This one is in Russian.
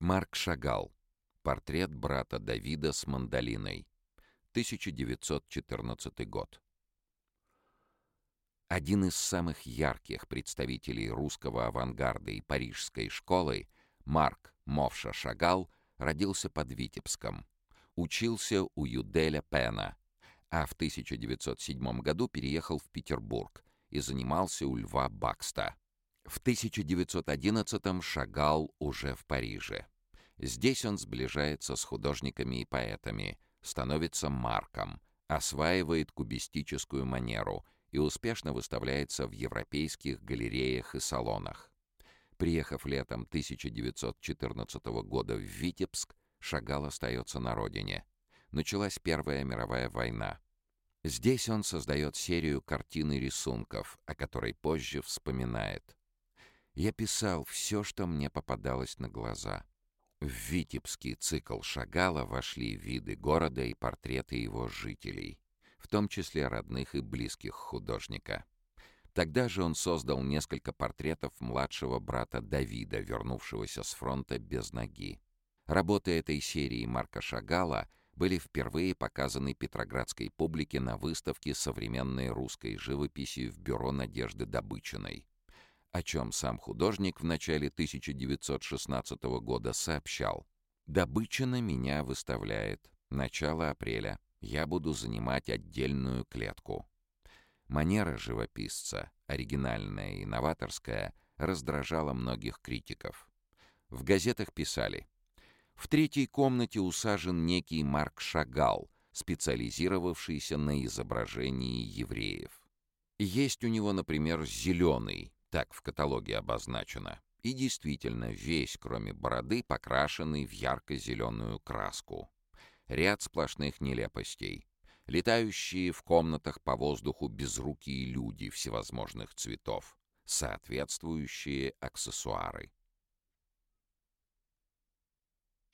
Марк Шагал. Портрет брата Давида с мандолиной. 1914 год. Один из самых ярких представителей русского авангарда и парижской школы, Марк Мовша Шагал, родился под Витебском. Учился у Юделя Пена, а в 1907 году переехал в Петербург и занимался у Льва Бакста. В 1911-м Шагал уже в Париже. Здесь он сближается с художниками и поэтами, становится Марком, осваивает кубистическую манеру и успешно выставляется в европейских галереях и салонах. Приехав летом 1914 года в Витебск, Шагал остается на родине. Началась Первая мировая война. Здесь он создает серию картин и рисунков, о которой позже вспоминает. «Я писал все, что мне попадалось на глаза». В Витебский цикл Шагала вошли виды города и портреты его жителей, в том числе родных и близких художника. Тогда же он создал несколько портретов младшего брата Давида, вернувшегося с фронта без ноги. Работы этой серии Марка Шагала были впервые показаны петроградской публике на выставке современной русской живописи в бюро Надежды Добычиной, о чем сам художник в начале 1916 года сообщал. «Добычина меня выставляет. Начало апреля. Я буду занимать отдельную клетку». Манера живописца, оригинальная и новаторская, раздражала многих критиков. В газетах писали «В третьей комнате усажен некий Марк Шагал, специализировавшийся на изображении евреев. Есть у него, например, зеленый, так в каталоге обозначено. И действительно, весь, кроме бороды, покрашенный в ярко-зеленую краску. Ряд сплошных нелепостей. Летающие в комнатах по воздуху безрукие люди всевозможных цветов. Соответствующие аксессуары.